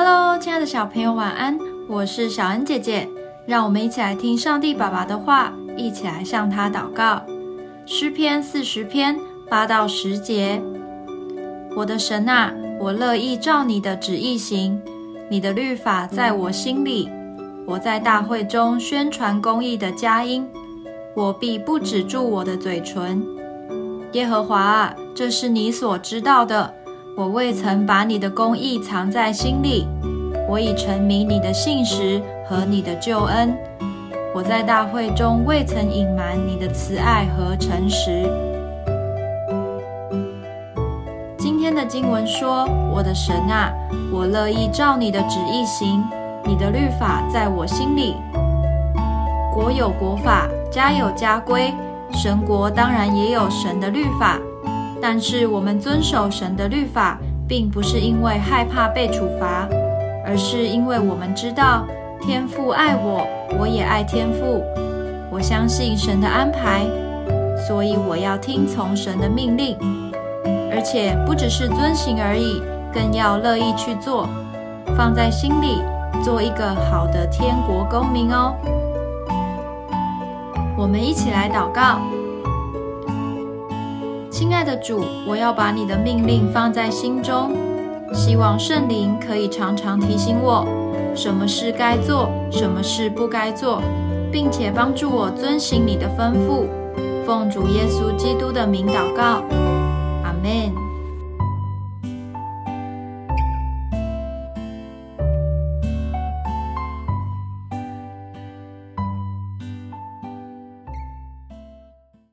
Hello，亲爱的小朋友，晚安！我是小恩姐姐，让我们一起来听上帝爸爸的话，一起来向他祷告。诗篇四十篇八到十节：我的神啊，我乐意照你的旨意行，你的律法在我心里。我在大会中宣传公义的佳音，我必不止住我的嘴唇。耶和华啊，这是你所知道的。我未曾把你的公义藏在心里，我已沉迷你的信实和你的救恩。我在大会中未曾隐瞒你的慈爱和诚实。今天的经文说：“我的神啊，我乐意照你的旨意行，你的律法在我心里。国有国法，家有家规，神国当然也有神的律法。”但是我们遵守神的律法，并不是因为害怕被处罚，而是因为我们知道天父爱我，我也爱天父。我相信神的安排，所以我要听从神的命令，而且不只是遵行而已，更要乐意去做，放在心里，做一个好的天国公民哦。我们一起来祷告。亲爱的主，我要把你的命令放在心中，希望圣灵可以常常提醒我，什么事该做，什么事不该做，并且帮助我遵行你的吩咐。奉主耶稣基督的名祷告，阿门。